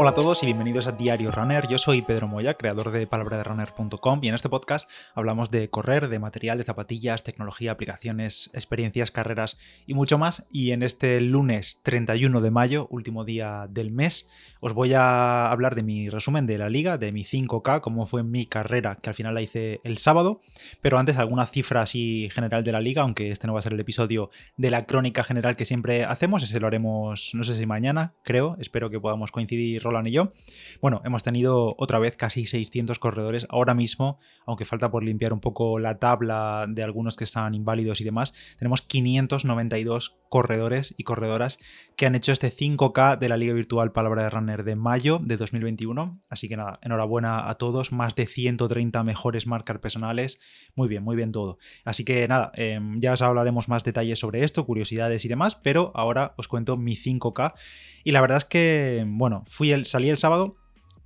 Hola a todos y bienvenidos a Diario Runner. Yo soy Pedro Moya, creador de palabraderunner.com y en este podcast hablamos de correr, de material, de zapatillas, tecnología, aplicaciones, experiencias, carreras y mucho más. Y en este lunes 31 de mayo, último día del mes, os voy a hablar de mi resumen de la liga, de mi 5K, cómo fue mi carrera, que al final la hice el sábado. Pero antes alguna cifra así general de la liga, aunque este no va a ser el episodio de la crónica general que siempre hacemos, ese lo haremos no sé si mañana, creo, espero que podamos coincidir Roland y yo. Bueno, hemos tenido otra vez casi 600 corredores. Ahora mismo, aunque falta por limpiar un poco la tabla de algunos que están inválidos y demás, tenemos 592 corredores y corredoras que han hecho este 5K de la Liga Virtual Palabra de Runner de mayo de 2021. Así que nada, enhorabuena a todos. Más de 130 mejores marcas personales. Muy bien, muy bien todo. Así que nada, em, ya os hablaremos más detalles sobre esto, curiosidades y demás, pero ahora os cuento mi 5K. Y la verdad es que, bueno, fui el, salí el sábado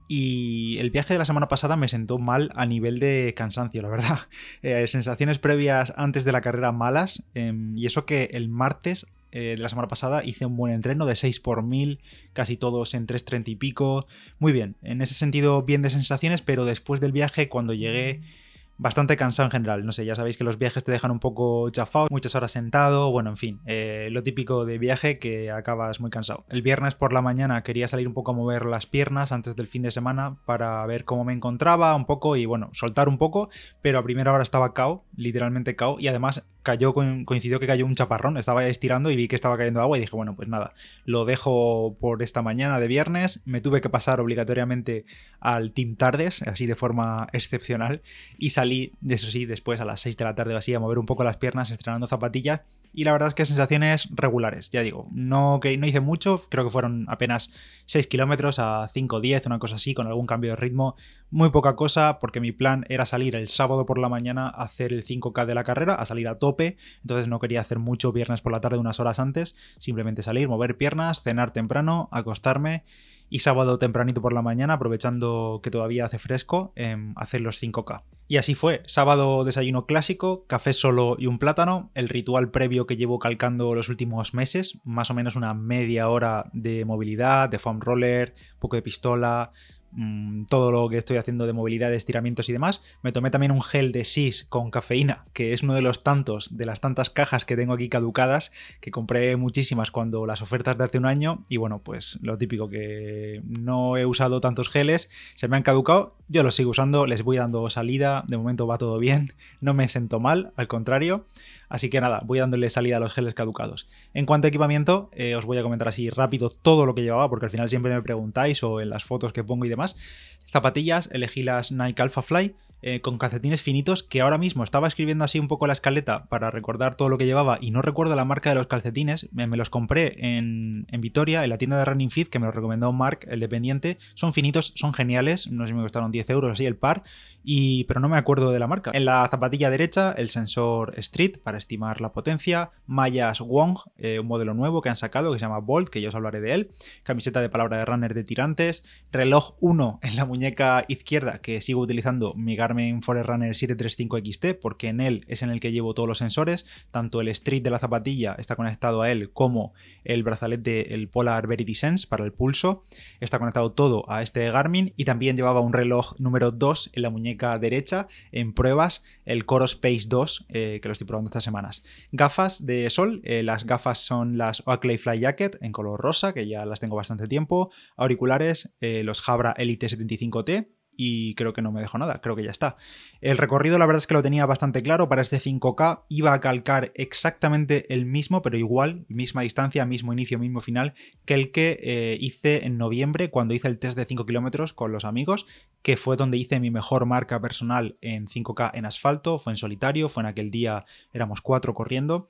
y el viaje de la semana pasada me sentó mal a nivel de cansancio, la verdad. Eh, sensaciones previas antes de la carrera malas. Em, y eso que el martes eh, de la semana pasada hice un buen entreno de 6 por 1000, casi todos en 3.30 y pico. Muy bien, en ese sentido bien de sensaciones, pero después del viaje cuando llegué bastante cansado en general. No sé, ya sabéis que los viajes te dejan un poco chafado, muchas horas sentado, bueno, en fin, eh, lo típico de viaje que acabas muy cansado. El viernes por la mañana quería salir un poco a mover las piernas antes del fin de semana para ver cómo me encontraba un poco y bueno, soltar un poco, pero a primera hora estaba cao, literalmente cao, y además cayó, coincidió que cayó un chaparrón, estaba estirando y vi que estaba cayendo agua y dije, bueno, pues nada, lo dejo por esta mañana de viernes, me tuve que pasar obligatoriamente al Team Tardes, así de forma excepcional, y salí, eso sí, después a las 6 de la tarde así a mover un poco las piernas estrenando zapatillas y la verdad es que sensaciones regulares, ya digo, no, que no hice mucho, creo que fueron apenas 6 kilómetros a 5 o 10, una cosa así, con algún cambio de ritmo, muy poca cosa, porque mi plan era salir el sábado por la mañana a hacer el 5K de la carrera, a salir a tope, entonces no quería hacer mucho viernes por la tarde, unas horas antes, simplemente salir, mover piernas, cenar temprano, acostarme y sábado tempranito por la mañana, aprovechando que todavía hace fresco, em, hacer los 5K. Y así fue, sábado desayuno clásico, café solo y un plátano, el ritual previo que llevo calcando los últimos meses, más o menos una media hora de movilidad, de foam roller, poco de pistola, Mm, todo lo que estoy haciendo de movilidad, estiramientos y demás. Me tomé también un gel de SIS con cafeína, que es uno de los tantos, de las tantas cajas que tengo aquí caducadas, que compré muchísimas cuando las ofertas de hace un año. Y bueno, pues lo típico, que no he usado tantos geles, se me han caducado, yo los sigo usando, les voy dando salida, de momento va todo bien, no me siento mal, al contrario. Así que nada, voy dándole salida a los geles caducados. En cuanto a equipamiento, eh, os voy a comentar así rápido todo lo que llevaba, porque al final siempre me preguntáis o en las fotos que pongo y demás. Zapatillas, elegí las Nike Alpha Fly, eh, con calcetines finitos que ahora mismo estaba escribiendo así un poco la escaleta para recordar todo lo que llevaba y no recuerdo la marca de los calcetines. Me, los compré en, en, Vitoria, en la tienda de Running Fit, que me lo recomendó Mark, el dependiente. Son finitos, son geniales, no sé si me costaron 10 euros así el par, y, pero no me acuerdo de la marca. En la zapatilla derecha, el sensor Street para estimar la potencia, mallas Wong, eh, un modelo nuevo que han sacado que se llama Bolt, que ya os hablaré de él, camiseta de palabra de runner de tirantes, reloj 1 en la muñeca izquierda que sigo utilizando mi Garmin Forerunner 735 XT porque en él es en el que llevo todos los sensores, tanto el Street de la zapatilla está conectado a él como el brazalete, el Polar Verity Sense para el pulso, está conectado todo a este Garmin. Y también llevaba un reloj número 2 en la muñeca derecha en pruebas, el Coro Space 2 eh, que lo estoy probando estas semanas. Gafas de sol, eh, las gafas son las Oakley Fly Jacket en color rosa que ya las tengo bastante tiempo, auriculares, eh, los Jabra Elite 75T y creo que no me dejo nada, creo que ya está. El recorrido la verdad es que lo tenía bastante claro, para este 5K iba a calcar exactamente el mismo, pero igual, misma distancia, mismo inicio, mismo final, que el que eh, hice en noviembre cuando hice el test de 5 kilómetros con los amigos, que fue donde hice mi mejor marca personal en 5K en asfalto, fue en solitario, fue en aquel día, éramos cuatro corriendo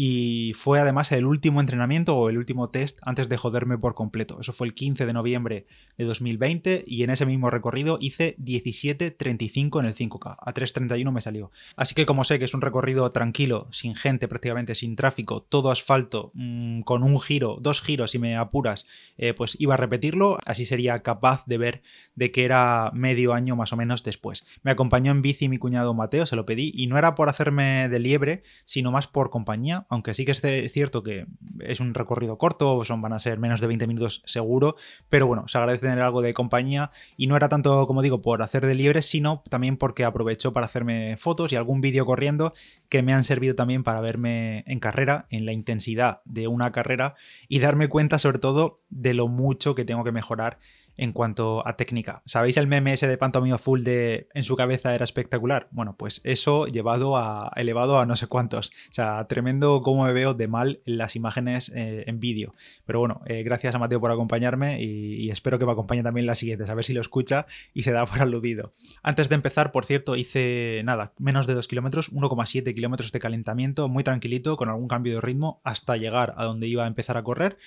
y fue además el último entrenamiento o el último test antes de joderme por completo. Eso fue el 15 de noviembre de 2020 y en ese mismo recorrido hice 17.35 en el 5K. A 3.31 me salió. Así que como sé que es un recorrido tranquilo, sin gente prácticamente, sin tráfico, todo asfalto, mmm, con un giro, dos giros si me apuras, eh, pues iba a repetirlo. Así sería capaz de ver de que era medio año más o menos después. Me acompañó en bici mi cuñado Mateo, se lo pedí y no era por hacerme de liebre, sino más por compañía aunque sí que es cierto que es un recorrido corto, son, van a ser menos de 20 minutos seguro, pero bueno, se agradece tener algo de compañía y no era tanto, como digo, por hacer de libre, sino también porque aprovecho para hacerme fotos y algún vídeo corriendo que me han servido también para verme en carrera, en la intensidad de una carrera y darme cuenta sobre todo de lo mucho que tengo que mejorar en cuanto a técnica. ¿Sabéis el meme ese de Pantomima Full de en su cabeza era espectacular? Bueno, pues eso llevado a elevado a no sé cuántos. O sea, tremendo cómo me veo de mal en las imágenes eh, en vídeo. Pero bueno, eh, gracias a Mateo por acompañarme y, espero que me acompañe también las siguientes, a ver si lo escucha y se da por aludido. Antes de empezar, por cierto, hice nada, menos de 2 kilómetros, 1,7 kilómetros de calentamiento, muy tranquilito, con algún cambio de ritmo, hasta llegar a donde iba a empezar a correr.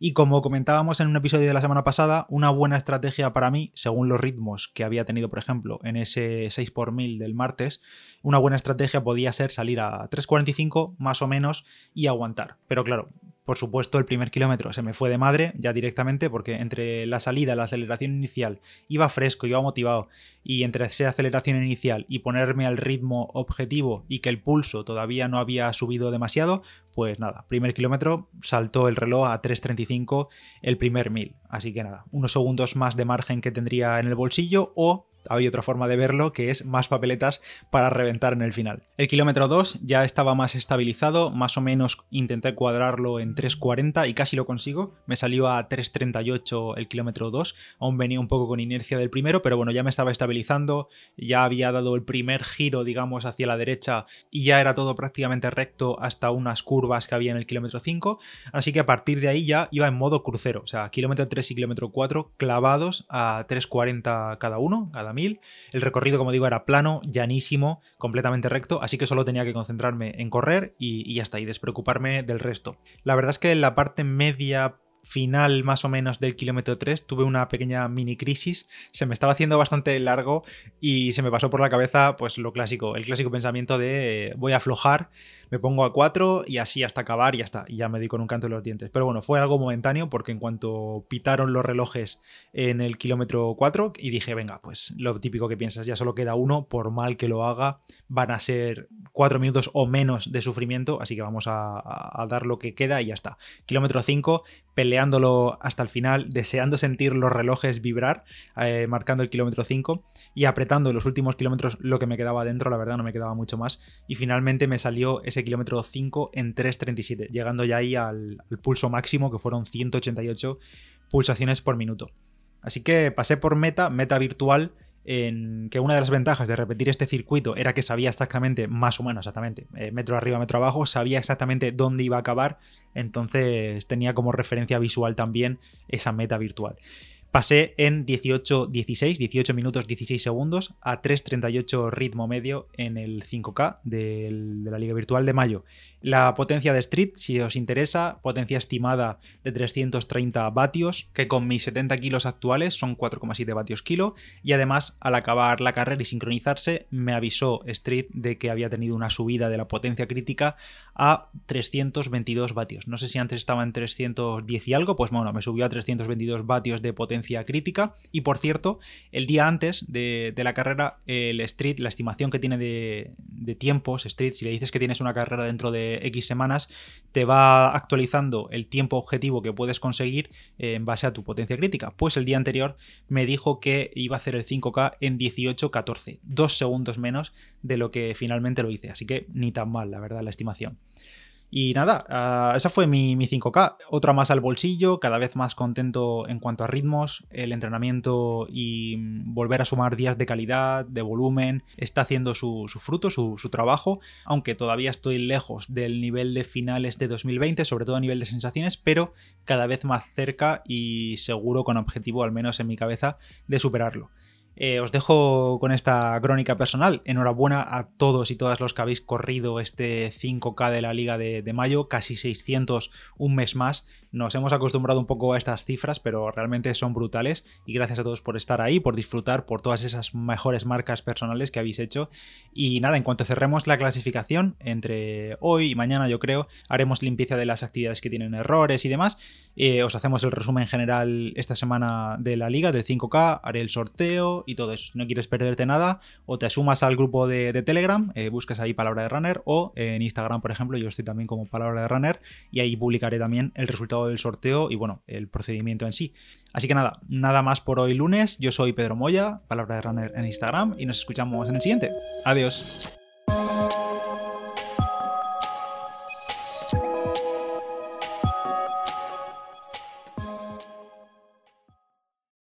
Y como comentábamos en un episodio de la semana pasada, una buena estrategia para mí, según los ritmos que había tenido, por ejemplo, en ese 6 por 1000 del martes, una buena estrategia podía ser salir a 3.45 más o menos y aguantar. Pero claro, por supuesto, el primer kilómetro se me fue de madre ya directamente porque entre la salida, la aceleración inicial, iba fresco, iba motivado y entre esa aceleración inicial y ponerme al ritmo objetivo y que el pulso todavía no había subido demasiado, pues nada, primer kilómetro saltó el reloj a 3.35 el primer mil. Así que nada, unos segundos más de margen que tendría en el bolsillo o hay otra forma de verlo que es más papeletas para reventar en el final. El kilómetro 2 ya estaba más estabilizado, más o menos intenté cuadrarlo en 3.40 y casi lo consigo. Me salió a 3.38 el kilómetro 2, aún venía un poco con inercia del primero, pero bueno, ya me estaba estabilizando, ya había dado el primer giro, digamos, hacia la derecha y ya era todo prácticamente recto hasta unas curvas que había en el kilómetro 5, así que a partir de ahí ya iba en modo crucero, o sea, kilómetro 3 y kilómetro 4 clavados a 3.40 cada uno, cada el recorrido, como digo, era plano, llanísimo, completamente recto, así que solo tenía que concentrarme en correr y, y ya está, y despreocuparme del resto. La verdad es que en la parte media final más o menos del kilómetro 3 tuve una pequeña mini crisis, se me estaba haciendo bastante largo y se me pasó por la cabeza pues lo clásico, el clásico pensamiento de voy a aflojar me pongo a 4 y así hasta acabar y ya está. Y ya me di con un canto en los dientes. Pero bueno, fue algo momentáneo porque en cuanto pitaron los relojes en el kilómetro 4 y dije, venga, pues lo típico que piensas, ya solo queda uno, por mal que lo haga, van a ser 4 minutos o menos de sufrimiento, así que vamos a, dar lo que queda y ya está. Kilómetro 5, peleándolo hasta el final, deseando sentir los relojes vibrar, eh, marcando el kilómetro 5 y apretando los últimos kilómetros lo que me quedaba dentro, la verdad no me quedaba mucho más. Y finalmente me salió ese kilómetro 5 en 3.37, llegando ya ahí al, pulso máximo que fueron 188 pulsaciones por minuto. Así que pasé por meta, meta virtual, en que una de las ventajas de repetir este circuito era que sabía exactamente, más o menos exactamente, eh, metro arriba, metro abajo, sabía exactamente dónde iba a acabar, entonces tenía como referencia visual también esa meta virtual. Pasé en 18-16, 18 minutos 16 segundos a 3.38 ritmo medio en el 5K de la Liga Virtual de mayo. La potencia de Street, si os interesa, potencia estimada de 330 vatios, que con mis 70 kilos actuales son 4,7 vatios kilo. Y además, al acabar la carrera y sincronizarse, me avisó Street de que había tenido una subida de la potencia crítica a 322 vatios. No sé si antes estaba en 310 y algo, pues bueno, me subió a 322 vatios de potencia crítica. Y por cierto, el día antes de, la carrera, el Street, la estimación que tiene de, de tiempos, Street, si le dices que tienes una carrera dentro de X semanas, te va actualizando el tiempo objetivo que puedes conseguir eh, en base a tu potencia crítica. Pues el día anterior me dijo que iba a hacer el 5K en 18-14, dos segundos menos de lo que finalmente lo hice. Así que ni tan mal, la verdad, la estimación. Y nada, ah, esa fue mi, 5K. Otra más al bolsillo, cada vez más contento en cuanto a ritmos, el entrenamiento y mm, volver a sumar días de calidad, de volumen, está haciendo su, fruto, su, trabajo, aunque todavía estoy lejos del nivel de finales de 2020, sobre todo a nivel de sensaciones, pero cada vez más cerca y seguro con objetivo, al menos en mi cabeza, de superarlo. Eh, os dejo con esta crónica personal. Enhorabuena a todos y todas los que habéis corrido este 5K de la Liga de, mayo, casi 600 un mes más. Nos hemos acostumbrado un poco a estas cifras, pero realmente son brutales. Y gracias a todos por estar ahí, por disfrutar, por todas esas mejores marcas personales que habéis hecho. Y nada, en cuanto cerremos la clasificación, entre hoy y mañana yo creo, haremos limpieza de las actividades que tienen errores y demás Eh, os hacemos el resumen general esta semana de la liga, del 5K, haré el sorteo y todo eso. Si no quieres perderte nada, o te sumas al grupo de, Telegram, eh, buscas ahí Palabra de Runner, o en Instagram, por ejemplo, yo estoy también como Palabra de Runner, y ahí publicaré también el resultado del sorteo y bueno, el procedimiento en sí. Así que nada, nada más por hoy lunes. Yo soy Pedro Moya, Palabra de Runner en Instagram, y nos escuchamos en el siguiente. Adiós.